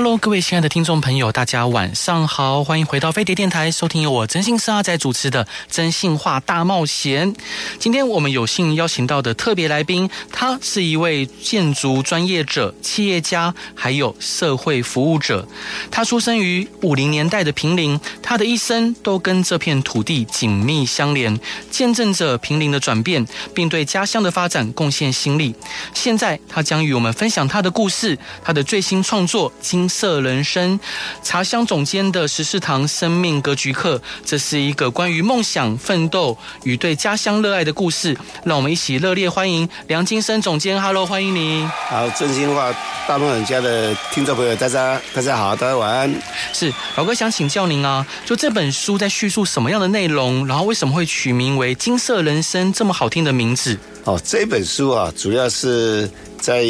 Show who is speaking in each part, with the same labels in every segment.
Speaker 1: Hello，各位亲爱的听众朋友，大家晚上好，欢迎回到飞碟电台，收听由我真心是阿仔主持的《真心话大冒险》。今天我们有幸邀请到的特别来宾，他是一位建筑专业者、企业家，还有社会服务者。他出生于五零年代的平林，他的一生都跟这片土地紧密相连，见证着平林的转变，并对家乡的发展贡献心力。现在，他将与我们分享他的故事，他的最新创作。金色人生，茶香总监的十四堂生命格局课，这是一个关于梦想、奋斗与对家乡热爱的故事。让我们一起热烈欢迎梁金生总监。Hello，欢迎您。
Speaker 2: 好，真心话大陆人家的听众朋友，大家大家好，大家晚安。
Speaker 1: 是老哥想请教您啊，就这本书在叙述什么样的内容？然后为什么会取名为《金色人生》这么好听的名字？
Speaker 2: 哦，这本书啊，主要是。在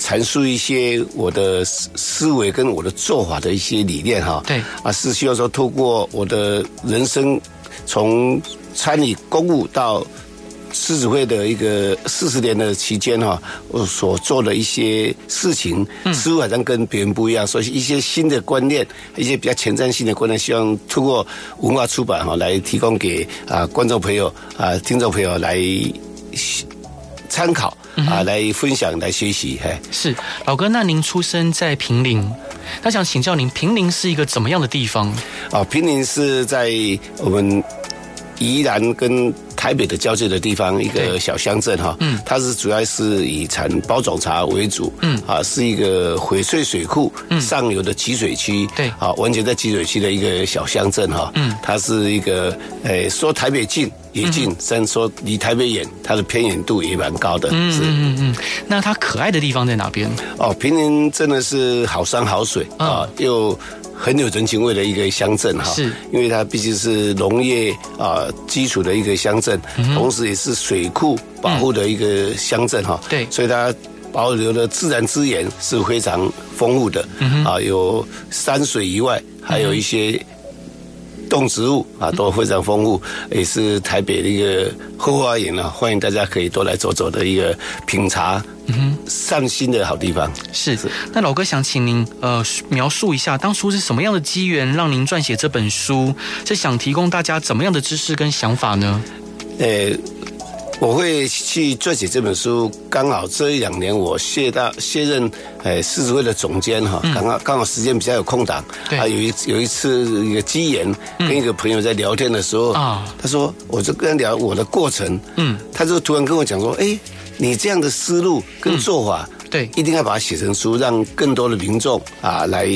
Speaker 2: 阐述一些我的思思维跟我的做法的一些理念哈，
Speaker 1: 对
Speaker 2: 啊，是希望说透过我的人生，从参与公务到狮子会的一个四十年的期间哈，我所做的一些事情，似乎好像跟别人不一样，所以一些新的观念，一些比较前瞻性的观念，希望透过文化出版哈来提供给啊观众朋友啊听众朋友来参考。啊，来分享，来学习，嘿，
Speaker 1: 是老哥。那您出生在平陵，他想请教您，平陵是一个怎么样的地方？
Speaker 2: 啊，平陵是在我们宜兰跟台北的交界的地方，一个小乡镇哈。嗯，它是主要是以产包种茶为主。嗯，啊，是一个翡翠水库上游的集水区。对，啊，完全在集水区的一个小乡镇哈。嗯，它是一个，诶，说台北近。也近，虽然说离台北远，它的偏远度也蛮高的。嗯
Speaker 1: 嗯嗯，那它可爱的地方在哪边？
Speaker 2: 哦，平林真的是好山好水啊，又很有人情味的一个乡镇哈。是，因为它毕竟是农业啊基础的一个乡镇，同时也是水库保护的一个乡镇哈。对，所以它保留的自然资源是非常丰富的。嗯啊，有山水以外，还有一些。动植物啊都非常丰富，也是台北的一个后花园啊，欢迎大家可以多来走走的一个品茶、嗯心的好地方。
Speaker 1: 是，是。那老哥想请您呃描述一下，当初是什么样的机缘让您撰写这本书？是想提供大家怎么样的知识跟想法呢？
Speaker 2: 呃、欸。我会去撰写这本书，刚好这一两年我卸到卸任，哎，狮子会的总监哈，刚刚刚好时间比较有空档，啊，有一有一次一个机缘，跟一个朋友在聊天的时候，啊，他说，我就跟他聊我的过程，嗯，他就突然跟我讲说，哎，你这样的思路跟做法，对，一定要把它写成书，让更多的民众啊来。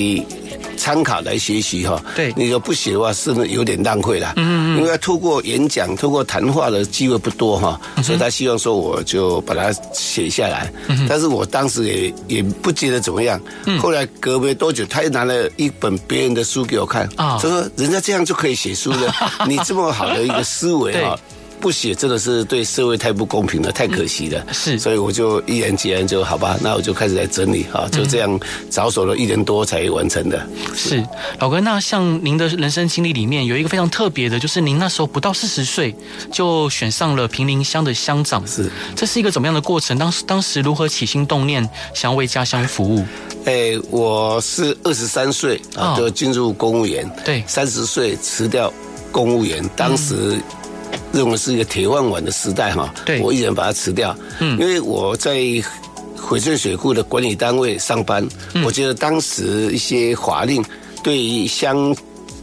Speaker 2: 参考来学习哈，对，你说不写的话，是不是有点浪费了？嗯嗯，因为要透过演讲、透过谈话的机会不多哈，所以他希望说我就把它写下来。但是我当时也也不觉得怎么样。后来隔没多久，他又拿了一本别人的书给我看，他说人家这样就可以写书了，你这么好的一个思维哈。不写真的是对社会太不公平了，太可惜了。是，所以我就毅然决然就好吧，那我就开始来整理哈，就这样着手了一年多才完成的。
Speaker 1: 是，老哥，那像您的人生经历里面有一个非常特别的，就是您那时候不到四十岁就选上了平林乡的乡长。是，这是一个怎么样的过程？当时当时如何起心动念想要为家乡服务？
Speaker 2: 哎，我是二十三岁啊就进入公务员，对，三十岁辞掉公务员，当时。认为是一个铁饭碗的时代哈，我毅然把它辞掉。嗯，因为我在翡翠水库的管理单位上班，我觉得当时一些法令对于乡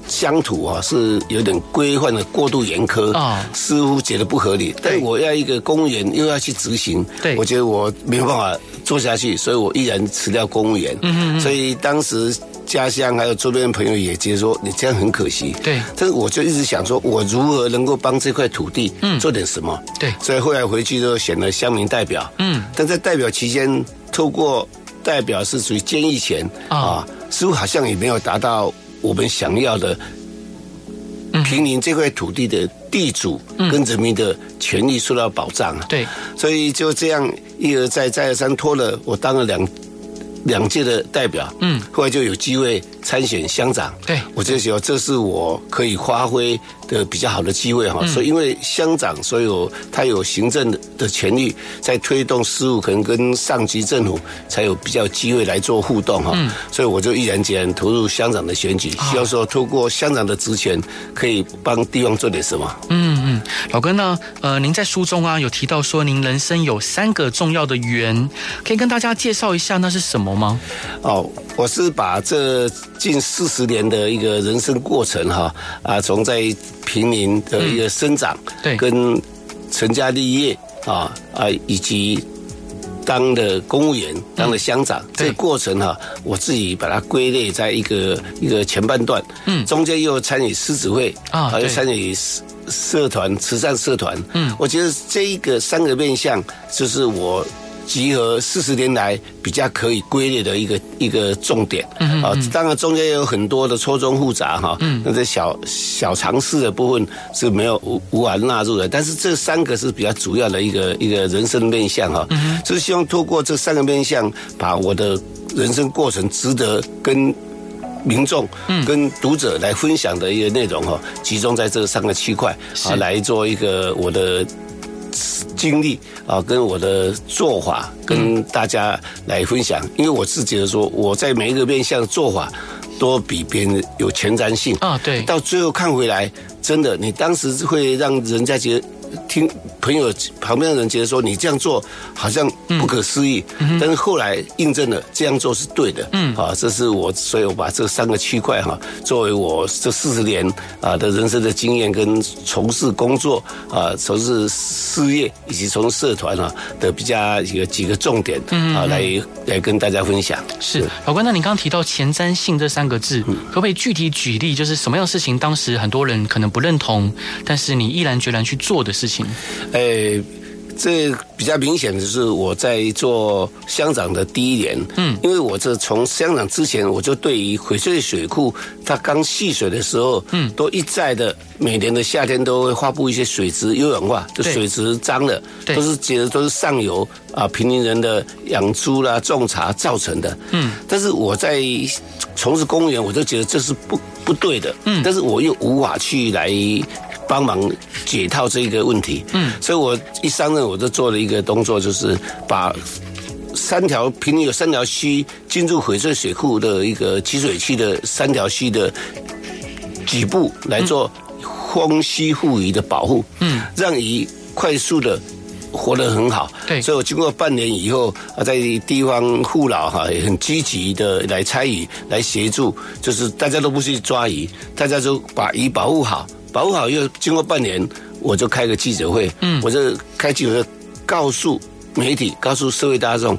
Speaker 2: 乡土啊是有点规范的过度严苛啊，似乎觉得不合理。但我要一个公务员又要去执行，对，我觉得我没有办法做下去，所以我毅然辞掉公务员。嗯嗯，所以当时。家乡还有周边的朋友也觉得说你这样很可惜，对。但是我就一直想说，我如何能够帮这块土地做点什么？对。所以后来回去就选了乡民代表，嗯。但在代表期间，透过代表是属于建议权啊，似乎好像也没有达到我们想要的平民这块土地的地主跟人民的权利受到保障啊。
Speaker 1: 对，
Speaker 2: 所以就这样一而再再而三拖了，我当了两两届的代表，嗯，后来就有机会参选乡长，
Speaker 1: 对，
Speaker 2: 我就觉得这是我可以发挥的比较好的机会哈。嗯、所以因为乡长，所以有他有行政的权力，在推动事务，可能跟上级政府才有比较机会来做互动哈。嗯、所以我就毅然决然投入乡长的选举，希望说透过乡长的职权，可以帮地方做点什么。
Speaker 1: 嗯嗯，老哥呢？呃，您在书中啊有提到说，您人生有三个重要的缘，可以跟大家介绍一下那是什么？吗？
Speaker 2: 哦，我是把这近四十年的一个人生过程哈啊，从在平民的一个生长，对，跟成家立业啊啊，以及当的公务员、当的乡长这个过程哈，我自己把它归类在一个一个前半段，嗯，中间又参与狮子会啊，还有参与社团、慈善社团，嗯，我觉得这一个三个面向就是我。集合四十年来比较可以归类的一个一个重点。啊，当然中间也有很多的错综复杂哈，那这小小尝试的部分是没有无无法纳入的，但是这三个是比较主要的一个一个人生面向哈，就是希望透过这三个面向，把我的人生过程值得跟民众、跟读者来分享的一个内容哈，集中在这三个区块啊，来做一个我的。经历啊，跟我的做法跟大家来分享，因为我是觉得说，我在每一个面向做法都比别人有前瞻性啊。对，到最后看回来，真的，你当时会让人家觉得。听朋友旁边的人觉得说，你这样做好像不可思议，嗯、但是后来印证了这样做是对的。嗯，啊，这是我，所以我把这三个区块哈，作为我这四十年啊的人生的经验跟从事工作啊、从事事业以及从事社团啊的比较几个几个重点啊，来来跟大家分享。
Speaker 1: 是老关，那你刚刚提到前瞻性这三个字，可不可以具体举例？就是什么样的事情，当时很多人可能不认同，但是你毅然决然去做的事。事情，
Speaker 2: 诶，这比较明显的是我在做乡长的第一年，嗯，因为我这从乡长之前，我就对于翡翠水库它刚蓄水的时候，嗯，都一再的每年的夏天都会发布一些水质优氧化，就水质脏了，都是觉得都是上游啊平林人的养猪啦、种茶造成的，嗯，但是我在从事公务员，我就觉得这是不不对的，嗯，但是我又无法去来。帮忙解套这个问题，嗯，所以我一上任我就做了一个动作，就是把三条坪林有三条溪进入翡翠水库的一个集水区的三条溪的底部来做丰溪护鱼的保护，嗯，让鱼快速的活得很好，对，所以我经过半年以后啊，在地方护老哈也很积极的来参与来协助，就是大家都不去抓鱼，大家都把鱼保护好。保护好又经过半年，我就开个记者会，嗯，我就开记者会告诉媒体，告诉社会大众，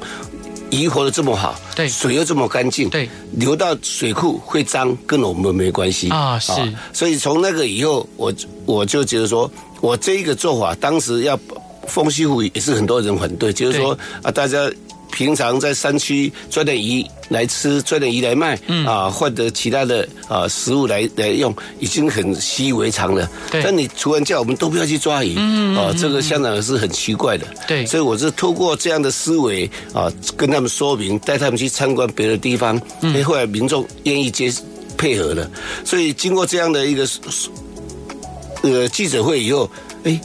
Speaker 2: 鱼活得这么好，对，水又这么干净，对，流到水库会脏，跟我们没关系。啊，是，所以从那个以后，我我就觉得说，我这一个做法，当时要丰溪护鱼也是很多人反对，就是说啊，大家。平常在山区抓点鱼来吃，抓点鱼来卖，嗯啊，换得其他的啊食物来来用，已经很习以为常了。但你突然叫我们都不要去抓鱼，嗯啊，这个香港是很奇怪的。对。所以我是透过这样的思维啊，跟他们说明，带他们去参观别的地方，嗯，后来民众愿意接配合了。所以经过这样的一个呃记者会以后，哎。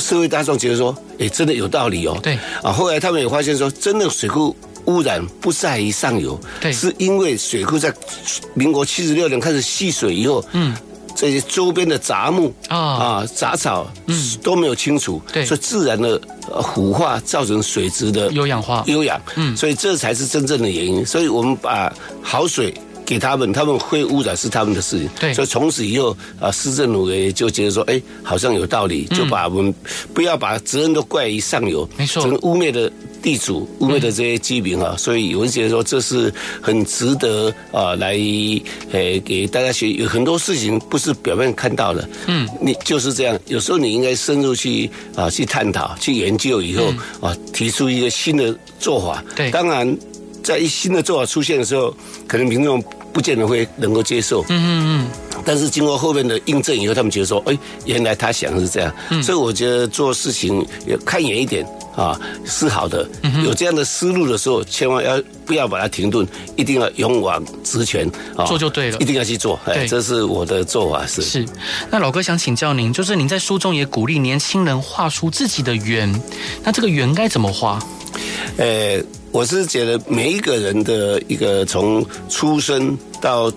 Speaker 2: 社会大众觉得说，哎，真的有道理哦。对。啊，后来他们也发现说，真的水库污染不在于上游，对，是因为水库在民国七十六年开始蓄水以后，嗯，这些周边的杂木啊。啊杂草，嗯，都没有清除，对，所以自然的腐化造成水质的优氧化、优氧，嗯，所以这才是真正的原因。所以我们把好水。给他们，他们会污染是他们的事情。对，所以从此以后啊，市政府也就觉得说，哎，好像有道理，就把我们不要把责任都怪于上游，没错，污蔑的地主，污蔑的这些居民啊。所以有人觉得说，这是很值得啊，来呃给大家学。有很多事情不是表面看到的，嗯，你就是这样。有时候你应该深入去啊，去探讨、去研究以后啊，提出一个新的做法。对，当然在一新的做法出现的时候，可能民众。不见得会能够接受，嗯嗯嗯，但是经过后面的印证以后，他们觉得说，哎，原来他想的是这样。嗯，所以我觉得做事情也看远一点啊，是好的。有这样的思路的时候，千万要不要把它停顿，一定要勇往直前啊，
Speaker 1: 做就对了，
Speaker 2: 一定要去做。哎，这是我的做法是。
Speaker 1: 是。那老哥想请教您，就是您在书中也鼓励年轻人画出自己的圆，那这个圆该怎么画？
Speaker 2: 呃，我是觉得每一个人的一个从出生到。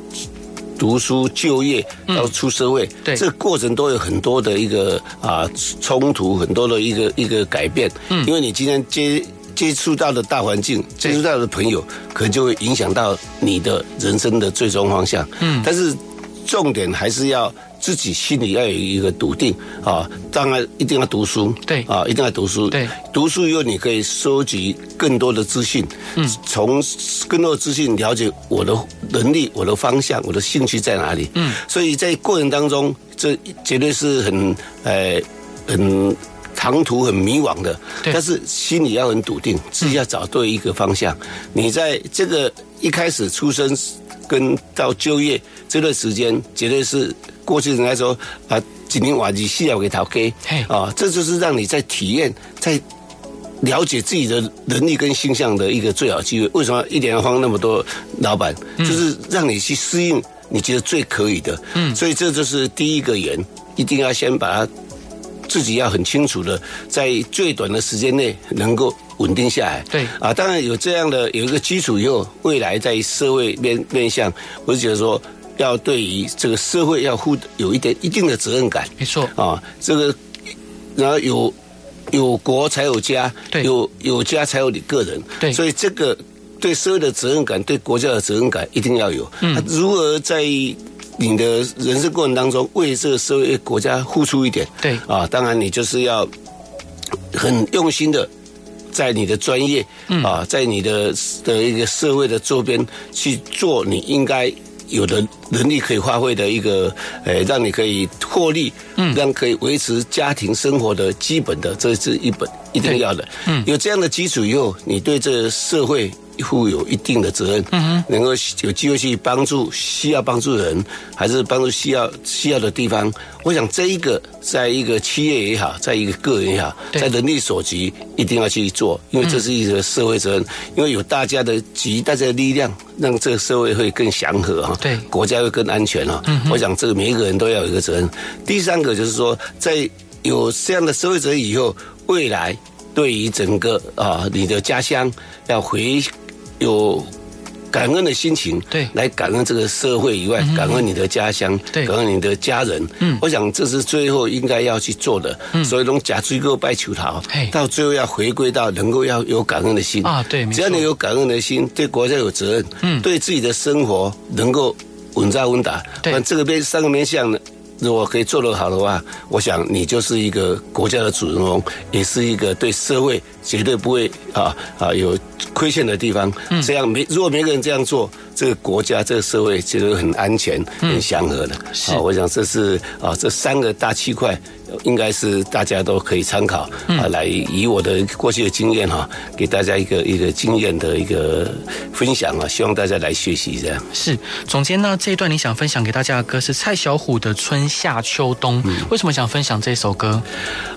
Speaker 2: 读书、就业到出社会，嗯、对这个过程都有很多的一个啊冲突，很多的一个一个改变。嗯，因为你今天接接触到的大环境，接触到的朋友，可能就会影响到你的人生的最终方向。嗯，但是重点还是要。自己心里要有一个笃定啊，当然一定要读书，
Speaker 1: 对。
Speaker 2: 啊，一定要读书，
Speaker 1: 对，
Speaker 2: 读书以后你可以收集更多的资讯，嗯，从更多的资讯了解我的能力、我的方向、我的兴趣在哪里，嗯，所以在过程当中，这绝对是很呃很长途、很迷惘的，但是心里要很笃定，自己要找对一个方向。你在这个一开始出生跟到就业这段时间，绝对是。过去人来说啊，几年瓦几需要给他给啊，这就是让你在体验、在了解自己的能力跟形象的一个最好机会。为什么一点要花那么多？老板就是让你去适应你觉得最可以的。嗯，所以这就是第一个圆，一定要先把它自己要很清楚的，在最短的时间内能够稳定下来。
Speaker 1: 对
Speaker 2: 啊，当然有这样的有一个基础以后，未来在社会面面向，我就觉得说。要对于这个社会要负有一点一定的责任感，
Speaker 1: 没错
Speaker 2: 啊，这个然后有有国才有家，
Speaker 1: 对，
Speaker 2: 有有家才有你个人，
Speaker 1: 对，
Speaker 2: 所以这个对社会的责任感，对国家的责任感一定要有。嗯，如何在你的人生过程当中为这个社会国家付出一点？
Speaker 1: 对
Speaker 2: 啊，当然你就是要很用心的在你的专业啊，在你的的一个社会的周边去做你应该。有的能力可以发挥的一个，呃，让你可以获利，嗯，让可以维持家庭生活的基本的，这是一本一定要的，嗯，有这样的基础以后，你对这个社会。负有一定的责任，嗯，能够有机会去帮助需要帮助的人，还是帮助需要需要的地方。我想这一个，在一个企业也好，在一个个人也好，在能力所及，一定要去做，因为这是一个社会责任。因为有大家的集大家的力量，让这个社会会更祥和哈，对，国家会更安全哈。我想这个每一个人都要有一个责任。第三个就是说，在有这样的社会责任以后，未来对于整个啊你的家乡要回。有感恩的心情，对，来感恩这个社会以外，感恩你的家乡，对，感恩你的家人。嗯，我想这是最后应该要去做的。嗯，所以从假追个拜求桃，到最后要回归到能够要有感恩的心啊，对，只要你有感恩的心，对国家有责任，嗯，对自己的生活能够稳扎稳打。对，那这个边三个面向呢？如果可以做得好的话，我想你就是一个国家的主人翁，也是一个对社会绝对不会啊啊有亏欠的地方。这样每如果每个人这样做，这个国家这个社会其实很安全、很祥和的。是，我想这是啊这三个大区块。应该是大家都可以参考啊，来以我的过去的经验哈，给大家一个一个经验的一个分享啊，希望大家来学习这样。
Speaker 1: 是总监呢，这一段你想分享给大家的歌是蔡小虎的《春夏秋冬》，为什么想分享这首歌？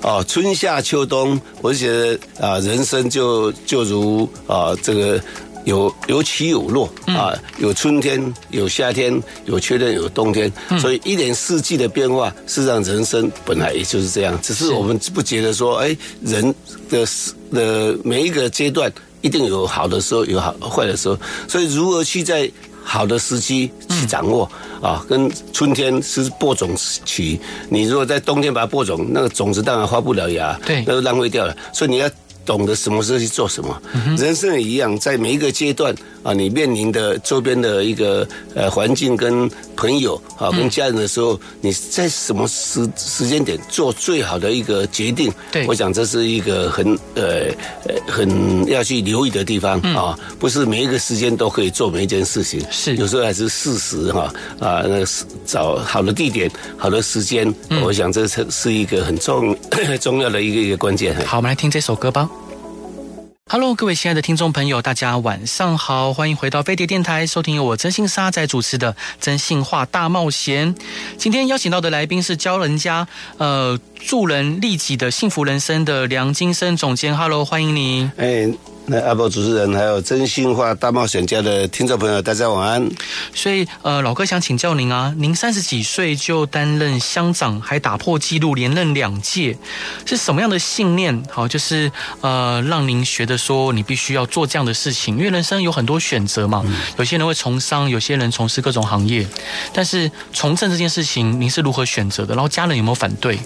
Speaker 2: 哦，春夏秋冬，我就觉得啊，人生就就如啊这个。有有起有落啊，有春天，有夏天，有秋天，有冬天，所以一年四季的变化，事实上人生本来也就是这样。只是我们不觉得说，哎，人的的每一个阶段一定有好的时候，有好坏的时候。所以如何去在好的时机去掌握啊？跟春天是播种期，你如果在冬天把它播种，那个种子当然发不了芽，对，那就浪费掉了。所以你要。懂得什么时候去做什么，人生也一样，在每一个阶段啊，你面临的周边的一个呃环境跟朋友啊，跟家人的时候，你在什么时时间点做最好的一个决定？对，我想这是一个很呃很要去留意的地方啊，不是每一个时间都可以做每一件事情，是有时候还是事实哈啊，那个找好的地点、好的时间，我想这是是一个很重 重要的一个一个关键。
Speaker 1: 好，我们来听这首歌吧。Hello，各位亲爱的听众朋友，大家晚上好，欢迎回到飞碟电台，收听由我真心沙仔主持的《真心话大冒险》。今天邀请到的来宾是教人家呃助人利己的幸福人生的梁金生总监，Hello，欢迎你。
Speaker 2: 哎。那阿波主持人，还有真心话大冒险家的听众朋友，大家晚安。
Speaker 1: 所以，呃，老哥想请教您啊，您三十几岁就担任乡长，还打破纪录连任两届，是什么样的信念？好，就是呃，让您学的说，你必须要做这样的事情，因为人生有很多选择嘛。嗯、有些人会从商，有些人从事各种行业，但是从政这件事情，您是如何选择的？然后家人有没有反对？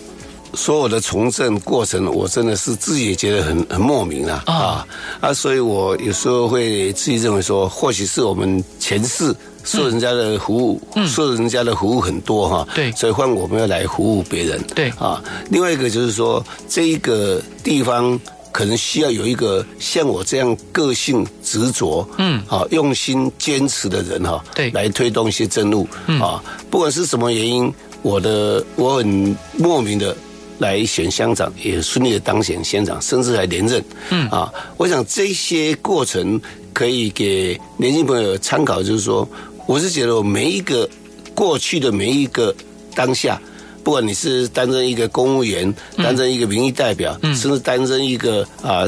Speaker 2: 所有的从政过程，我真的是自己也觉得很很莫名啊啊。啊！所以我有时候会自己认为说，或许是我们前世受人家的服务，嗯、受人家的服务很多哈，
Speaker 1: 对，
Speaker 2: 所以换我们要来服务别人，
Speaker 1: 对。
Speaker 2: 啊。另外一个就是说，这一个地方可能需要有一个像我这样个性执着，嗯，啊，用心坚持的人哈，
Speaker 1: 对，
Speaker 2: 来推动一些政务，啊，不管是什么原因，我的我很莫名的。来选乡长，也顺利的当选乡长，甚至还连任。嗯啊，我想这些过程可以给年轻朋友参考，就是说，我是觉得我每一个过去的每一个当下，不管你是担任一个公务员，担任一个民意代表，嗯、甚至担任一个啊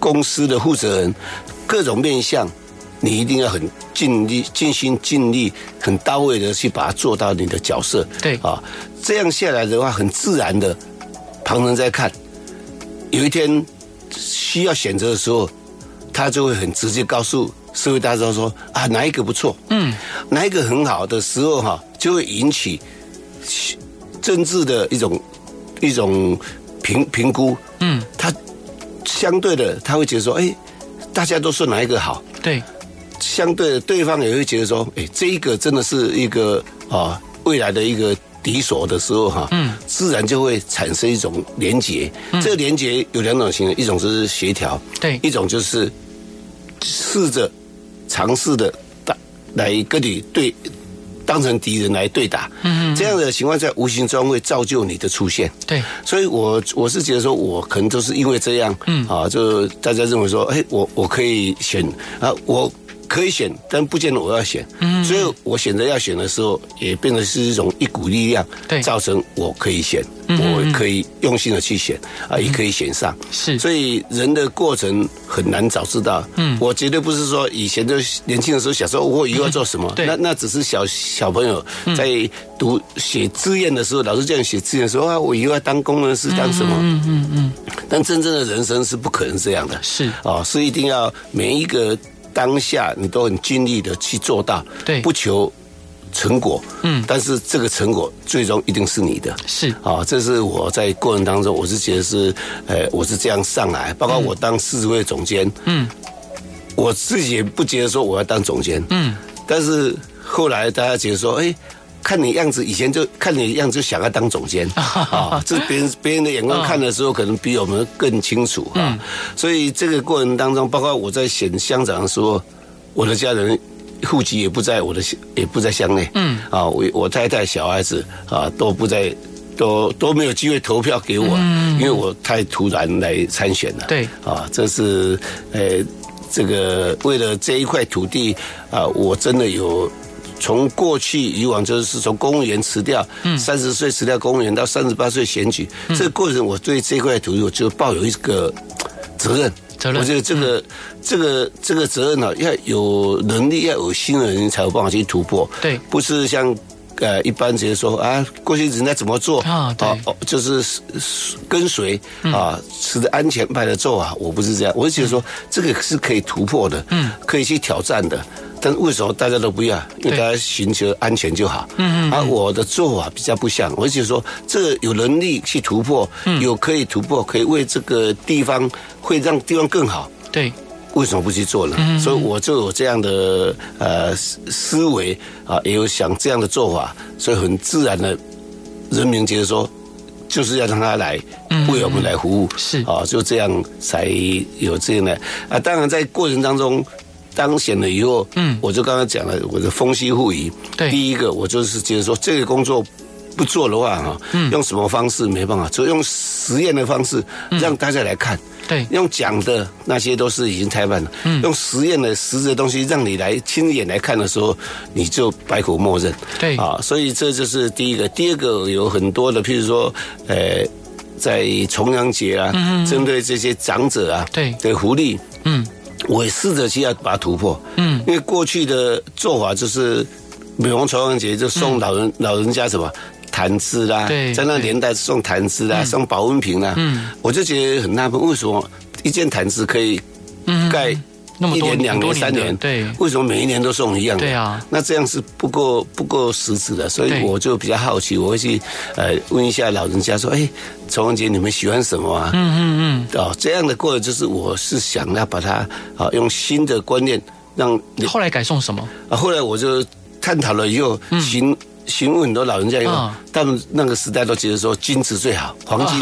Speaker 2: 公司的负责人，各种面向，你一定要很尽力、尽心尽力、很到位的去把它做到你的角色。
Speaker 1: 对啊。
Speaker 2: 这样下来的话，很自然的，旁人在看，有一天需要选择的时候，他就会很直接告诉社会大众说啊，哪一个不错，嗯，哪一个很好的时候哈，就会引起政治的一种一种评评估，嗯，他相对的他会觉得说，哎，大家都说哪一个好，
Speaker 1: 对，
Speaker 2: 相对的对方也会觉得说，哎，这一个真的是一个啊未来的一个。敌手的时候哈，嗯，自然就会产生一种连结。嗯、这个连结有两种形式，一种就是协调，
Speaker 1: 对，
Speaker 2: 一种就是试着尝试的打来跟你对当成敌人来对打。嗯，这样的情况在无形中会造就你的出现。
Speaker 1: 对，
Speaker 2: 所以我我是觉得说，我可能就是因为这样，嗯，啊，就大家认为说，哎，我我可以选啊，我。可以选，但不见得我要选。嗯，所以我选择要选的时候，也变成是一种一股力量，对，造成我可以选，我可以用心的去选，啊，也可以选上。是，所以人的过程很难早知道。嗯，我绝对不是说以前就年轻的时候想说我以后要做什么，那那只是小小朋友在读写志愿的时候，老师这样写志愿说啊，我以后要当工程师，当什么？嗯嗯嗯。但真正的人生是不可能这样的。是啊，是一定要每一个。当下你都很尽力的去做到，对，不求成果，嗯，但是这个成果最终一定是你的，是。啊，这是我在过程当中，我是觉得是，呃，我是这样上来，包括我当四十位总监，嗯，我自己也不觉得说我要当总监，嗯，但是后来大家觉得说，哎。看你样子，以前就看你样子就想要当总监 啊！这别人别人的眼光看的时候，可能比我们更清楚啊。所以这个过程当中，包括我在选乡长的时候，我的家人户籍也不在我的也不在乡内，嗯啊，我我太太小孩子啊都不在，都都没有机会投票给我，因为我太突然来参选了。对啊，这是呃这个为了这一块土地啊，我真的有。从过去以往，就是从公务员辞掉，三十岁辞掉公务员，到三十八岁选举，这个过程，我对这块土地我就抱有一个责任。责任，我觉得这个这个这个责任呢，要有能力，要有心的人才有办法去突破。对，不是像呃一般直接说啊，过去人家怎么做啊，对，就是跟随啊，持着安全牌的做啊，我不是这样，我是觉得说这个是可以突破的，嗯，可以去挑战的。但为什么大家都不要？因为大家寻求安全就好。嗯嗯。而我的做法比较不像，我就说这个有能力去突破，有可以突破，可以为这个地方会让地方更好。对。为什么不去做呢？嗯。所以我就有这样的呃思思维啊，也有想这样的做法，所以很自然的，人民觉得说就是要让他来为我们来服务。是。啊，就这样才有这样的啊。当然在过程当中。当选了以后，嗯，我就刚刚讲了，我的风息护仪。对，第一个我就是觉得说，这个工作不做的话哈，用什么方式没办法，就用实验的方式让大家来看。
Speaker 1: 对，
Speaker 2: 用讲的那些都是已经太慢了。嗯，用实验的实质的东西让你来亲眼来看的时候，你就百口莫辩。
Speaker 1: 对啊，
Speaker 2: 所以这就是第一个。第二个有很多的，譬如说，呃，在重阳节啊，嗯，针对这些长者啊，
Speaker 1: 对
Speaker 2: 的福利，嗯，我也试着去要把它突破。嗯，因为过去的做法就是，每逢重阳节就送老人老人家什么。坛子啦，在那年代送坛子啦，送保温瓶啦，嗯，我就觉得很纳闷，为什么一件坛子可以盖一年、两年、三年？对，为什么每一年都送一样的？
Speaker 1: 对啊，
Speaker 2: 那这样是不够不够实质的，所以我就比较好奇，我会去呃问一下老人家说，哎，重阳节你们喜欢什么啊？嗯嗯嗯，哦，这样的过程就是我是想要把它啊用新的观念让。
Speaker 1: 后来改送什么？
Speaker 2: 啊，后来我就探讨了以后行。询问很多老人家以后，他们那个时代都觉得说金子最好，黄金。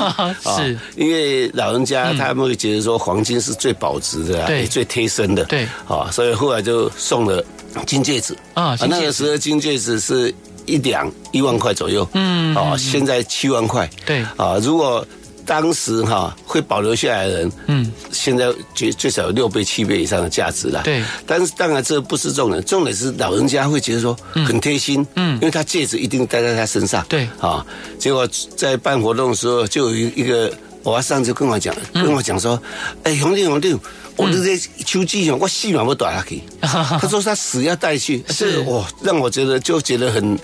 Speaker 1: 是，
Speaker 2: 因为老人家他们会觉得说黄金是最保值的，也最贴身的，
Speaker 1: 对，
Speaker 2: 啊，所以后来就送了金戒指。啊，那个时候金戒指是一两一万块左右，嗯，啊，现在七万块，
Speaker 1: 对，
Speaker 2: 啊，如果。当时哈会保留下来的人，嗯，现在最最少有六倍、七倍以上的价值了。
Speaker 1: 对，
Speaker 2: 但是当然这不是重点，重点是老人家会觉得说很贴心，嗯，因为他戒指一定戴在他身上。
Speaker 1: 对，
Speaker 2: 啊，结果在办活动的时候，就有一一个我阿桑就跟我讲，跟我讲说，哎，兄弟兄弟，我这些手机上我细码不短下去。他说他死要带去，是。哇，让我觉得就觉得很，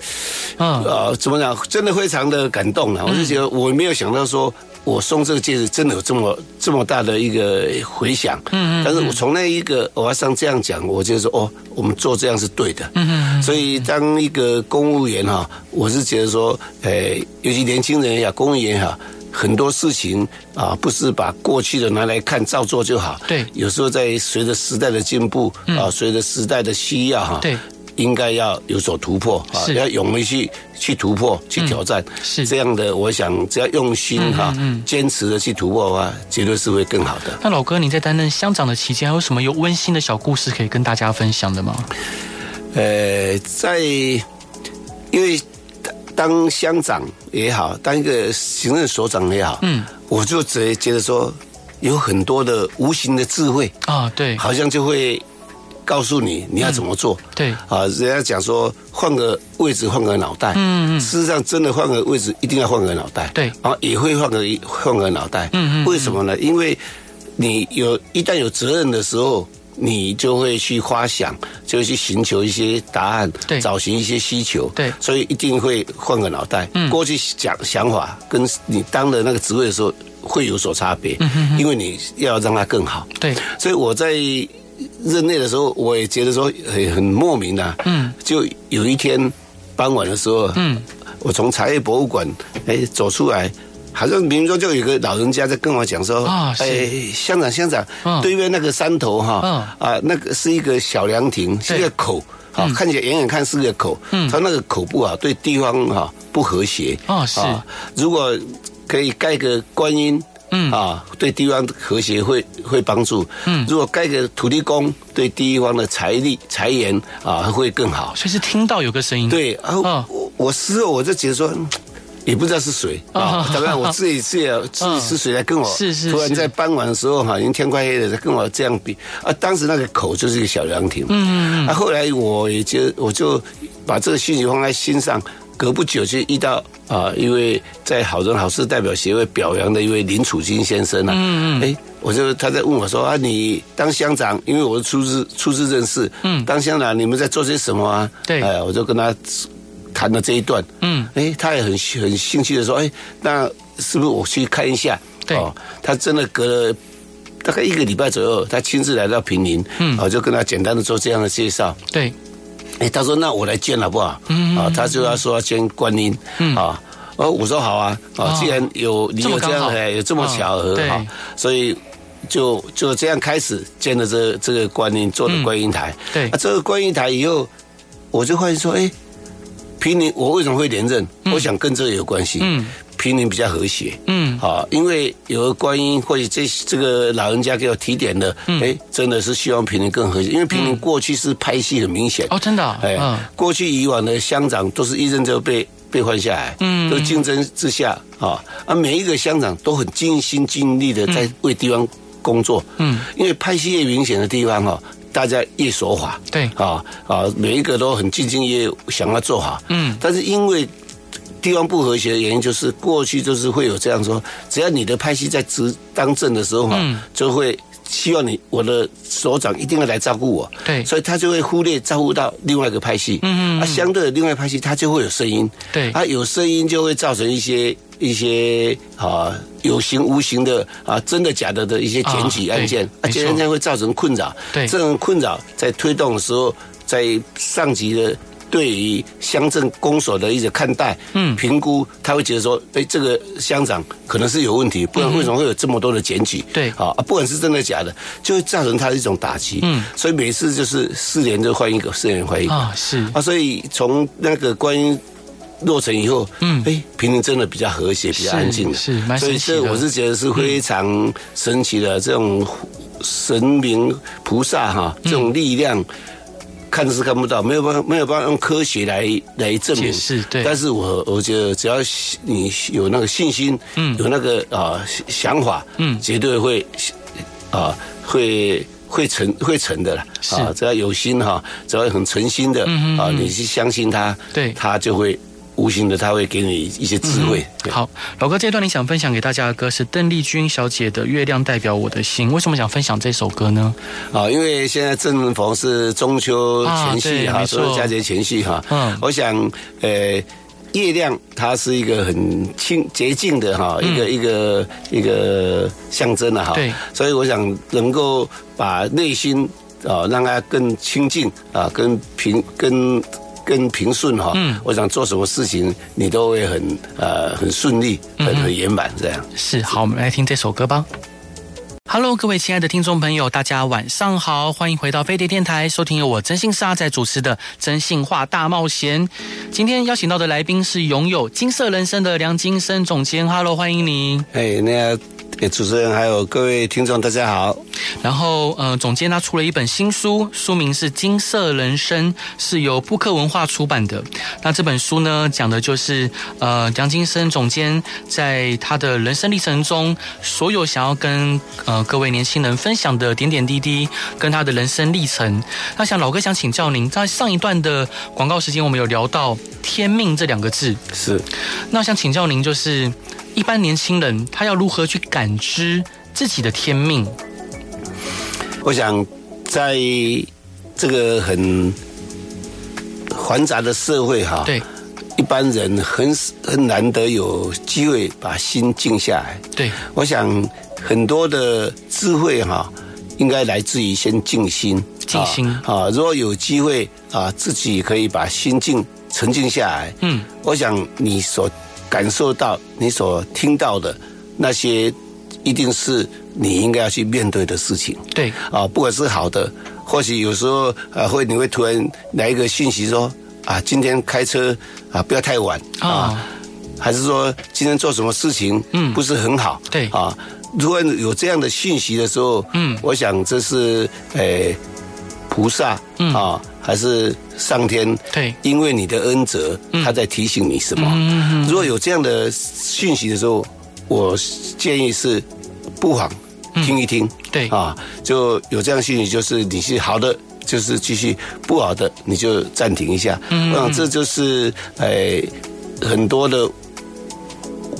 Speaker 2: 啊，怎么讲，真的非常的感动了。我就觉得我没有想到说。我送这个戒指真的有这么这么大的一个回响，嗯嗯，但是我从那一个我要上这样讲，我就说哦，我们做这样是对的，嗯嗯，所以当一个公务员哈，我是觉得说，诶，尤其年轻人也好，公务员也好，很多事情啊，不是把过去的拿来看照做就好，
Speaker 1: 对，
Speaker 2: 有时候在随着时代的进步啊，随着时代的需要哈，对。应该要有所突破啊！要勇于去去突破、去挑战，是这样的。我想只要用心哈，坚持的去突破的话，绝对是会更好的。
Speaker 1: 那老哥，你在担任乡长的期间，还有什么有温馨的小故事可以跟大家分享的吗？
Speaker 2: 呃，在因为当乡长也好，当一个行政所长也好，嗯，我就觉觉得说有很多的无形的智慧啊，对，好像就会。告诉你你要怎么做？嗯、对啊，人家讲说换个位置换个脑袋，嗯嗯，事实上真的换个位置一定要换个脑袋，对啊，也会换个换个脑袋，嗯嗯，为什么呢？因为你有一旦有责任的时候，你就会去发想，就会去寻求一些答案，对，找寻一些需求，对，所以一定会换个脑袋。嗯，过去想想法跟你当的那个职位的时候会有所差别，嗯嗯，因为你要让它更好，对，所以我在。任内的时候，我也觉得说很很莫名的。嗯，就有一天傍晚的时候，嗯，我从茶叶博物馆哎走出来，好像明明说就有一个老人家在跟我讲说，啊，哎，乡长乡长，对面那个山头哈，啊，那个是一个小凉亭，是一个口，啊，看起来远远看是个口，嗯，他那个口部啊，对地方哈不和谐，啊，是，如果可以盖个观音。嗯。啊，对地方和谐会会帮助。嗯，如果盖个土地公，对地方的财力财源啊会更好。
Speaker 1: 所以是听到有个声音。
Speaker 2: 对啊，我我事后我就觉得说，也不知道是谁啊。当然我自己是自己是谁来跟我？是是。突然在傍晚的时候哈，已经天快黑了，在跟我这样比啊。当时那个口就是一个小凉亭。嗯嗯嗯。啊，后来我也就我就把这个信息放在心上。隔不久就遇到啊，一位在好人好事代表协会表扬的一位林楚金先生啊，嗯嗯，哎，我就他在问我说啊，你当乡长，因为我是初次初次认识，嗯，当乡长你们在做些什么啊？对，哎，我就跟他谈了这一段，嗯，哎，他也很很兴趣的说，哎，那是不是我去看一下？对，哦，他真的隔了大概一个礼拜左右，他亲自来到平林，嗯，我就跟他简单的做这样的介绍，对。哎，他说：“那我来捐好不好？”嗯。啊，他就要说要捐观音，嗯。啊，哦，我说好啊，啊，既然有你有这样哎，有这么巧合哈，所以就就这样开始建了这这个观音做了观音台。对，啊，这个观音台以后，我就发现说，哎，坪林我为什么会连任？我想跟这个有关系。嗯，平林比较和谐，嗯，好，因为有个观音或者这这个老人家给我提点的，嗯，哎，真的是希望平林更和谐，因为平林过去是拍戏很明显，
Speaker 1: 哦，真的，哎，
Speaker 2: 过去以往的乡长都是一任就被被换下来，嗯，都竞争之下，啊，啊，每一个乡长都很尽心尽力的在为地方工作，嗯，因为拍戏越明显的地方，哈，大家一守法，
Speaker 1: 对，
Speaker 2: 啊啊，每一个都很兢兢业业想要做好，嗯，但是因为。地方不和谐的原因就是过去就是会有这样说，只要你的派系在执当政的时候哈，就会希望你我的所长一定要来照顾我，
Speaker 1: 对，
Speaker 2: 所以他就会忽略照顾到另外一个派系，嗯嗯，啊，相对的另外派系他就会有声音，
Speaker 1: 对，
Speaker 2: 啊，有声音就会造成一些一些啊有形无形的啊真的假的的一些检举案件，啊，检举案件会造成困扰，
Speaker 1: 对，
Speaker 2: 这种困扰在推动的时候，在上级的。对于乡镇公所的一些看待，嗯，评估，他会觉得说，哎，这个乡长可能是有问题，不然为什么会有这么多的检举？
Speaker 1: 对，
Speaker 2: 啊，不管是真的假的，就会造成他的一种打击。嗯，所以每次就是四年就换一个，四年换一个
Speaker 1: 啊，是
Speaker 2: 啊，所以从那个观音落成以后，嗯，哎，平林真的比较和谐，比较安静
Speaker 1: 是，是。
Speaker 2: 所以这我是觉得是非常神奇的这种神明菩萨哈，这种力量。看是看不到，没有办法，没有办法用科学来来证明。
Speaker 1: 是，对。
Speaker 2: 但是我我觉得，只要你有那个信心，嗯，有那个啊想法，嗯，绝对会啊会会成会成的了。啊，只要有心哈，只要很诚心的啊，你去相信他，对，他就会。无形的，他会给你一些智慧。
Speaker 1: 嗯、好，老哥，这段你想分享给大家的歌是邓丽君小姐的《月亮代表我的心》，为什么想分享这首歌呢？
Speaker 2: 啊，因为现在正逢是中秋前夕哈，所有佳节前夕哈。嗯，我想，呃，月亮它是一个很清洁净的哈，一个、嗯、一个一个象征了哈。对，所以我想能够把内心啊，让它更清净啊，跟平更。更平顺哈，嗯，我想做什么事情，你都会很呃很顺利，很很圆满这样。
Speaker 1: 是，好，我们来听这首歌吧。Hello，各位亲爱的听众朋友，大家晚上好，欢迎回到飞碟电台，收听由我真心是阿仔主持的《真心话大冒险》。今天邀请到的来宾是拥有金色人生的梁金生总监。Hello，欢迎您。
Speaker 2: 哎，那。主持人还有各位听众，大家好。
Speaker 1: 然后，呃，总监他出了一本新书，书名是《金色人生》，是由布克文化出版的。那这本书呢，讲的就是呃杨金生总监在他的人生历程中，所有想要跟呃各位年轻人分享的点点滴滴，跟他的人生历程。那想老哥想请教您，在上一段的广告时间，我们有聊到“天命”这两个字，
Speaker 2: 是。
Speaker 1: 那想请教您，就是。一般年轻人他要如何去感知自己的天命？
Speaker 2: 我想，在这个很繁杂的社会哈，
Speaker 1: 对，
Speaker 2: 一般人很很难得有机会把心静下来。
Speaker 1: 对，
Speaker 2: 我想很多的智慧哈，应该来自于先静心。
Speaker 1: 静心
Speaker 2: 啊，如果有机会啊，自己可以把心静沉静下来。嗯，我想你所。感受到你所听到的那些，一定是你应该要去面对的事情。
Speaker 1: 对
Speaker 2: 啊，不管是好的，或许有时候啊，会你会突然来一个讯息说啊，今天开车啊不要太晚啊，还是说今天做什么事情嗯不是很好。
Speaker 1: 对啊，
Speaker 2: 如果有这样的讯息的时候，嗯，我想这是诶菩萨啊。还是上天
Speaker 1: 对，
Speaker 2: 因为你的恩泽，他在提醒你什么？嗯、如果有这样的讯息的时候，我建议是不妨听一听。嗯、
Speaker 1: 对
Speaker 2: 啊，就有这样讯息，就是你是好的，就是继续；不好的，你就暂停一下。嗯，我想这就是哎很多的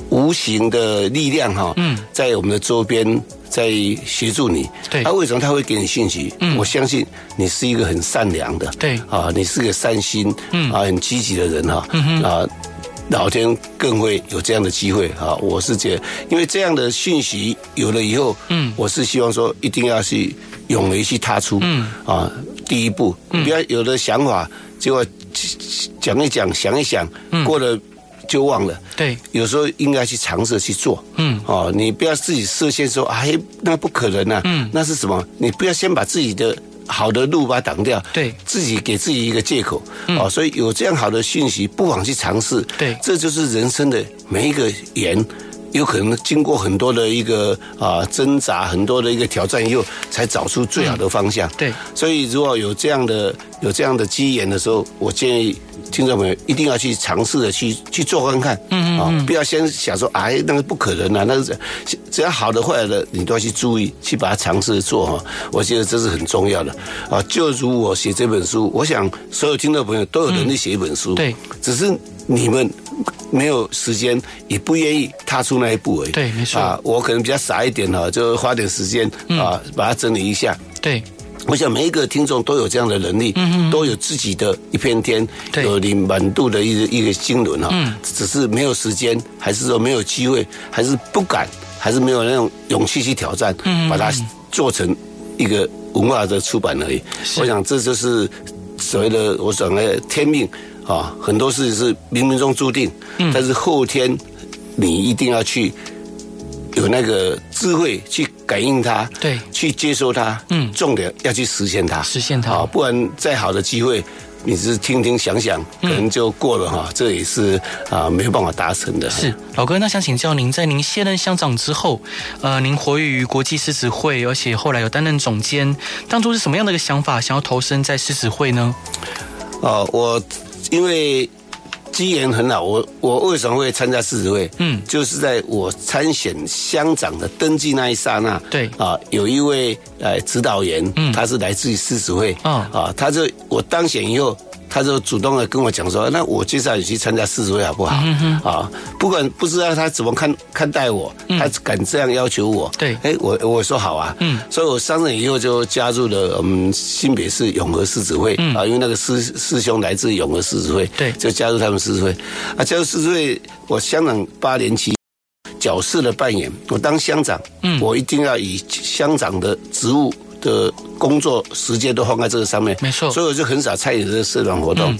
Speaker 2: 无形的力量哈。嗯，在我们的周边。在协助你，
Speaker 1: 对，
Speaker 2: 他为什么他会给你信息？嗯，我相信你是一个很善良的，
Speaker 1: 对，
Speaker 2: 啊，你是个善心，嗯，啊，很积极的人哈，嗯哼，啊，老天更会有这样的机会啊，我是觉得，因为这样的讯息有了以后，嗯，我是希望说一定要去勇于去踏出，嗯，啊，第一步，不要有了想法，结果讲一讲，想一想，过了。就忘了，
Speaker 1: 对，
Speaker 2: 有时候应该去尝试去做，嗯，哦，你不要自己设限说，哎，那不可能啊，嗯，那是什么？你不要先把自己的好的路把它挡掉，
Speaker 1: 对，
Speaker 2: 自己给自己一个借口，嗯、哦，所以有这样好的讯息，不妨去尝试，
Speaker 1: 对，
Speaker 2: 这就是人生的每一个缘。有可能经过很多的一个啊挣扎，很多的一个挑战以后，才找出最好的方向。
Speaker 1: 对，
Speaker 2: 所以如果有这样的有这样的机缘的时候，我建议听众朋友一定要去尝试的去去做看看。嗯嗯。啊，不要先想说，哎，那个不可能啊，那个只要好的坏的，你都要去注意，去把它尝试做哈。我觉得这是很重要的。啊，就如我写这本书，我想所有听众朋友都有能力写一本书。对，只是你们。没有时间，也不愿意踏出那一步而已。
Speaker 1: 对，没错。
Speaker 2: 啊，我可能比较傻一点哈，就花点时间啊，把它整理一下。
Speaker 1: 对，
Speaker 2: 我想每一个听众都有这样的能力，嗯，都有自己的一片天，有你满肚的一个一个经纶哈。嗯，只是没有时间，还是说没有机会，还是不敢，还是没有那种勇气去挑战，嗯，把它做成一个文化的出版而已。我想这就是所谓的我讲的天命。啊，很多事情是冥冥中注定，嗯，但是后天你一定要去有那个智慧去感应它，
Speaker 1: 对，
Speaker 2: 去接收它，嗯，重点要去实现它，
Speaker 1: 实现它，
Speaker 2: 啊，不然再好的机会，你只是听听想想，可能就过了哈，嗯，这也是啊没有办法达成的。
Speaker 1: 是老哥，那想请教您，在您卸任乡长之后，呃，您活跃于国际狮子会，而且后来有担任总监，当初是什么样的一个想法，想要投身在狮子会呢？
Speaker 2: 哦，我。因为机缘很好，我我为什么会参加狮子会？嗯，就是在我参选乡长的登记那一刹那，
Speaker 1: 对
Speaker 2: 啊，有一位呃指导员，嗯，他是来自于狮子会，啊、哦、啊，他就我当选以后。他就主动的跟我讲说：“那我介绍你去参加狮子会好不好？啊，不管不知道他怎么看看待我，他敢这样要求我。对，哎，我我说好啊。嗯，所以我上任以后就加入了我们新北市永和狮子会啊，因为那个师师兄来自永和狮子会，对，就加入他们狮子会。啊，加入狮子会，我乡长八年期角色的扮演，我当乡长，嗯，我一定要以乡长的职务。”的工作时间都放在这个上面，没错，所以我就很少参与这个社团活动。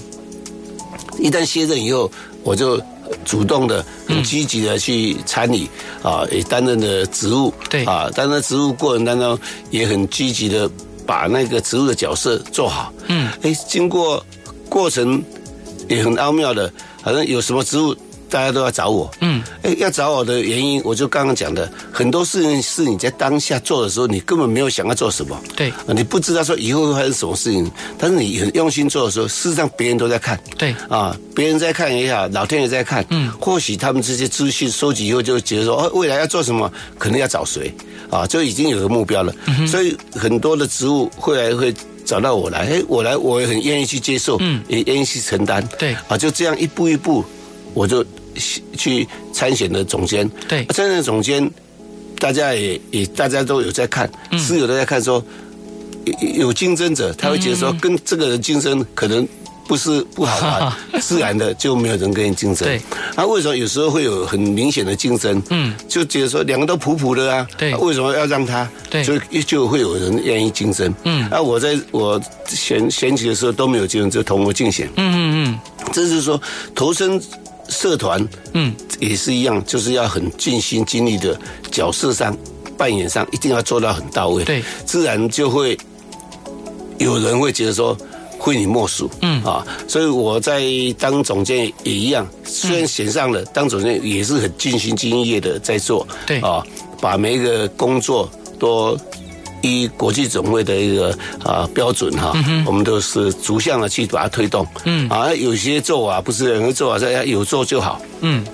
Speaker 2: 一旦卸任以后，我就主动的、很积极的去参与啊，也担任了职务，对啊，担任职务过程当中也很积极的把那个职务的角色做好。嗯，哎，经过过程也很奥妙的，好像有什么职务。大家都要找我，嗯，哎，要找我的原因，我就刚刚讲的，很多事情是你在当下做的时候，你根本没有想要做什么，对，你不知道说以后会发生什么事情，但是你很用心做的时候，事实上别人都在看，对，啊，别人在看也好，老天也在看，嗯，或许他们这些资讯收集以后，就觉得说，哦，未来要做什么，可能要找谁，啊，就已经有个目标了，嗯，所以很多的职务会来会找到我来，哎，我来，我也很愿意去接受，嗯，也愿意去承担，对，啊，就这样一步一步，我就。去参选的总监，对，参选的总监，大家也也大家都有在看，是有的在看说，有竞争者，他会觉得说跟这个人竞争可能不是不好玩，自然的就没有人跟你竞争。对，那为什么有时候会有很明显的竞争？嗯，就觉得说两个都普普的啊，对，为什么要让他？对，就就会有人愿意竞争。嗯，那我在我选选举的时候都没有竞争，就同我竞选。嗯嗯嗯，这是说投身。社团，嗯，也是一样，就是要很尽心尽力的角色上扮演上，一定要做到很到位，对，自然就会有人会觉得说非你莫属，嗯。啊，所以我在当总监也一样，虽然选上了当总监，也是很尽心尽力的在做，对。啊，把每一个工作都。依国际总会的一个啊标准哈，我们都是逐项的去把它推动。嗯啊，有些做啊不是人会做啊，这有做就好。嗯，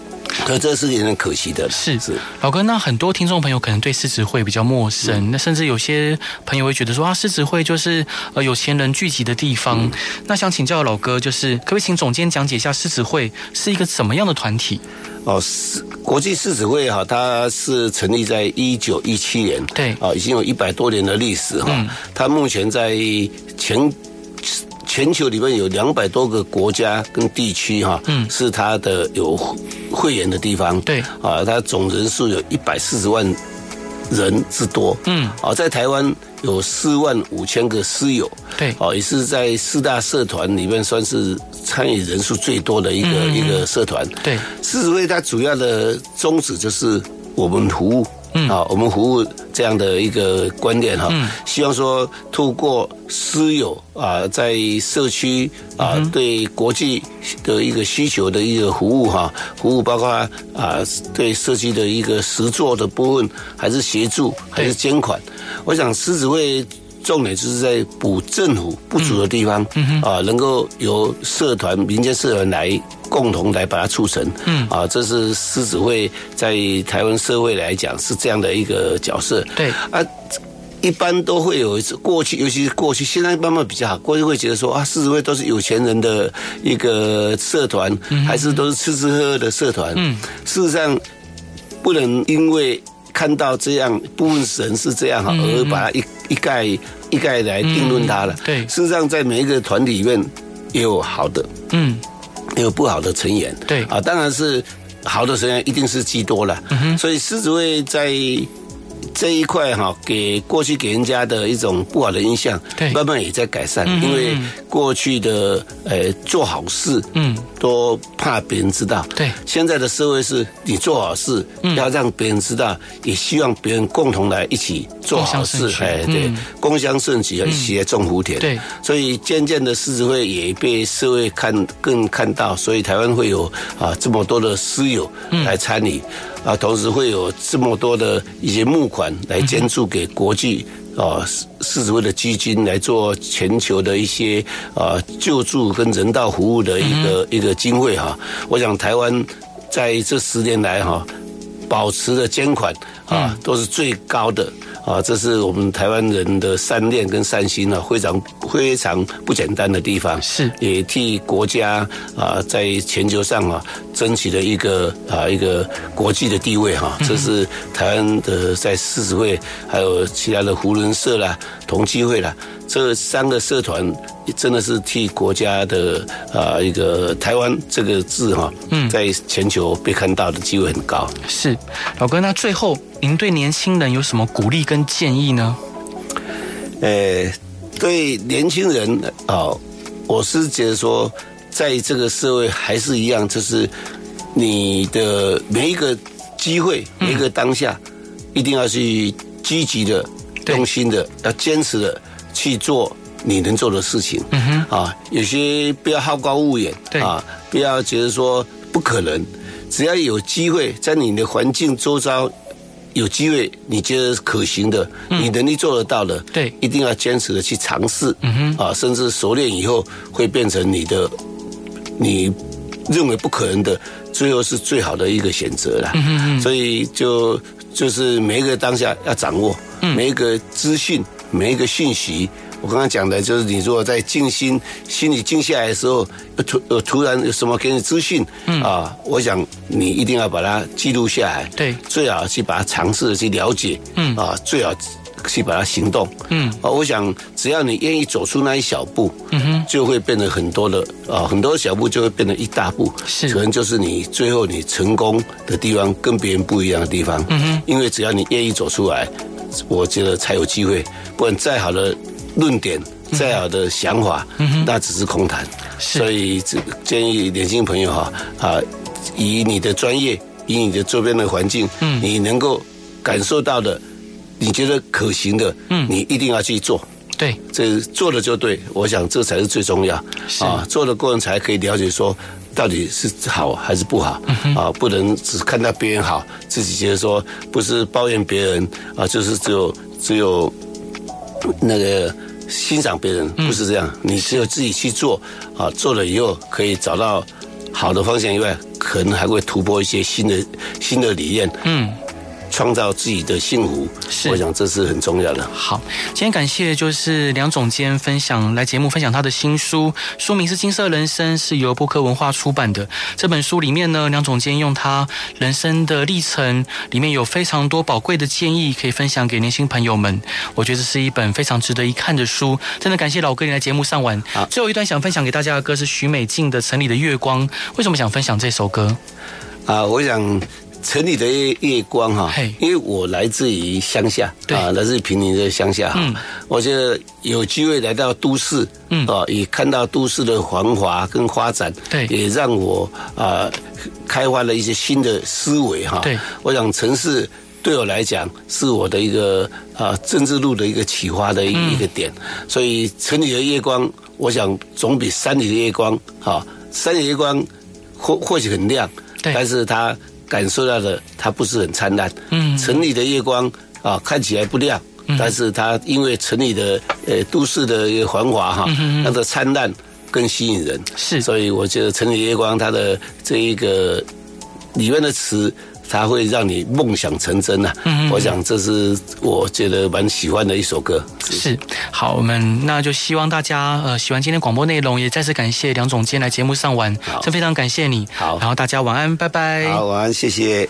Speaker 2: 可这是有点可惜的。是是，老哥，那很多听众朋友可能对狮子会比较陌生，那甚至有些朋友会觉得说啊，狮子会就是呃有钱人聚集的地方。那想请教老哥，就是可不可以请总监讲解一下狮子会是一个什么样的团体？哦，是国际狮子会哈，它是成立在一九一七年，对，啊，已经有一百多年的历史哈。嗯，它目前在全全球里面有两百多个国家跟地区哈，嗯，是它的有会员的地方，对，啊，它总人数有一百四十万人之多，嗯，啊，在台湾有四万五千个师友，对，哦，也是在四大社团里面算是。参与人数最多的一个、嗯、一个社团，对。狮子会它主要的宗旨就是我们服务嗯，啊，我们服务这样的一个观念哈，嗯，希望说透过私有啊，在社区啊，对国际的一个需求的一个服务哈，服务包括啊，对社区的一个实作的部分，还是协助，还是捐款，我想狮子会。重点就是在补政府不足的地方，嗯，啊，能够由社团、民间社团来共同来把它促成，嗯，啊，这是狮子会在台湾社会来讲是这样的一个角色，对。啊，一般都会有一次过去，尤其是过去，现在慢慢比较好，过去会觉得说啊，狮子会都是有钱人的一个社团，还是都是吃吃喝喝的社团，嗯，事实上不能因为。看到这样部分人是这样哈，而把它一一概一概来定论它了。对，事实上在每一个团体里面也有好的，嗯，也有不好的成员。对啊，当然是好的成员一定是居多了。嗯，所以狮子会在。这一块哈，给过去给人家的一种不好的印象，对，慢慢也在改善。因为过去的呃做好事，嗯，都怕别人知道，对。现在的社会是你做好事，要让别人知道，也希望别人共同来一起做好事，哎，对，共襄盛举，一起来种福田，对。所以渐渐的，狮子会也被社会看更看到，所以台湾会有啊这么多的私友来参与。啊，同时会有这么多的一些募款来捐助给国际啊四十位的基金来做全球的一些啊救助跟人道服务的一个一个经费哈。我想台湾在这十年来哈，保持的捐款啊都是最高的。啊，这是我们台湾人的善念跟善心啊，非常非常不简单的地方。是，也替国家啊，在全球上啊，争取了一个啊一个国际的地位哈。这是台湾的在世子会，还有其他的胡人社啦、同济会啦，这三个社团。真的是替国家的啊一个台湾这个字哈，嗯，在全球被看到的机会很高。
Speaker 1: 是，老哥，那最后您对年轻人有什么鼓励跟建议呢？
Speaker 2: 呃，对年轻人啊，我是觉得说，在这个社会还是一样，就是你的每一个机会，每一个当下，一定要去积极的、用心的、要坚持的去做。你能做的事情，嗯哼，啊，有些不要好高骛远，对。啊，不要觉得说不可能，只要有机会，在你的环境周遭有机会，你觉得可行的，你能力做得到的，对，一定要坚持的去尝试，啊，甚至熟练以后会变成你的，你认为不可能的，最后是最好的一个选择了，所以就就是每一个当下要掌握，每一个资讯，每一个讯息。我刚刚讲的就是，你如果在静心、心里静下来的时候，突呃突然有什么给你资讯，嗯。啊，我想你一定要把它记录下来，对，最好去把它尝试的去了解，嗯。啊，最好去把它行动，嗯。啊，我想只要你愿意走出那一小步，嗯哼，就会变得很多的啊，很多小步就会变得一大步，是，可能就是你最后你成功的地方，跟别人不一样的地方，嗯哼，因为只要你愿意走出来，我觉得才有机会，不然再好的。论点再好的想法，嗯、那只是空谈。所以，建议年轻朋友哈啊，以你的专业，以你的周边的环境，嗯，你能够感受到的，你觉得可行的，嗯，你一定要去做。对，这做了就对。我想这才是最重要啊。做的过程才可以了解说，到底是好还是不好啊？不能只看到别人好，自己觉得说不是抱怨别人啊，就是只有只有那个。欣赏别人不是这样，你只有自己去做啊，做了以后可以找到好的方向以外，可能还会突破一些新的新的理念。嗯。创造自己的幸福，是我想这是很重要的。
Speaker 1: 好，今天感谢就是梁总监分享来节目分享他的新书，书名是《金色人生》，是由波克文化出版的。这本书里面呢，梁总监用他人生的历程，里面有非常多宝贵的建议可以分享给年轻朋友们。我觉得这是一本非常值得一看的书。真的感谢老哥你来节目上完。最后一段想分享给大家的歌是许美静的《城里的月光》。为什么想分享这首歌？
Speaker 2: 啊，我想。城里的月月光哈，因为我来自于乡下，啊，来自于坪林的乡下哈，我觉得有机会来到都市，嗯，啊，也看到都市的繁华跟发展，对，也让我啊开发了一些新的思维哈。对，我想城市对我来讲是我的一个啊政治路的一个启发的一一个点。所以城里的夜光，我想总比山里的夜光哈，山里的夜光或或许很亮，但是它感受到的它不是很灿烂。嗯，城里的夜光啊看起来不亮。但是它因为城里的呃都市的一个繁华哈，它的灿烂更吸引人，
Speaker 1: 是，
Speaker 2: 所以我觉得城里夜光它的这一个里面的词，它会让你梦想成真呐。嗯，我想这是我觉得蛮喜欢的一首歌。
Speaker 1: 是，好，我们那就希望大家呃喜欢今天广播内容，也再次感谢梁总监来节目上玩，真非常感谢你。
Speaker 2: 好，
Speaker 1: 然后大家晚安，拜拜。
Speaker 2: 好，晚安，谢谢。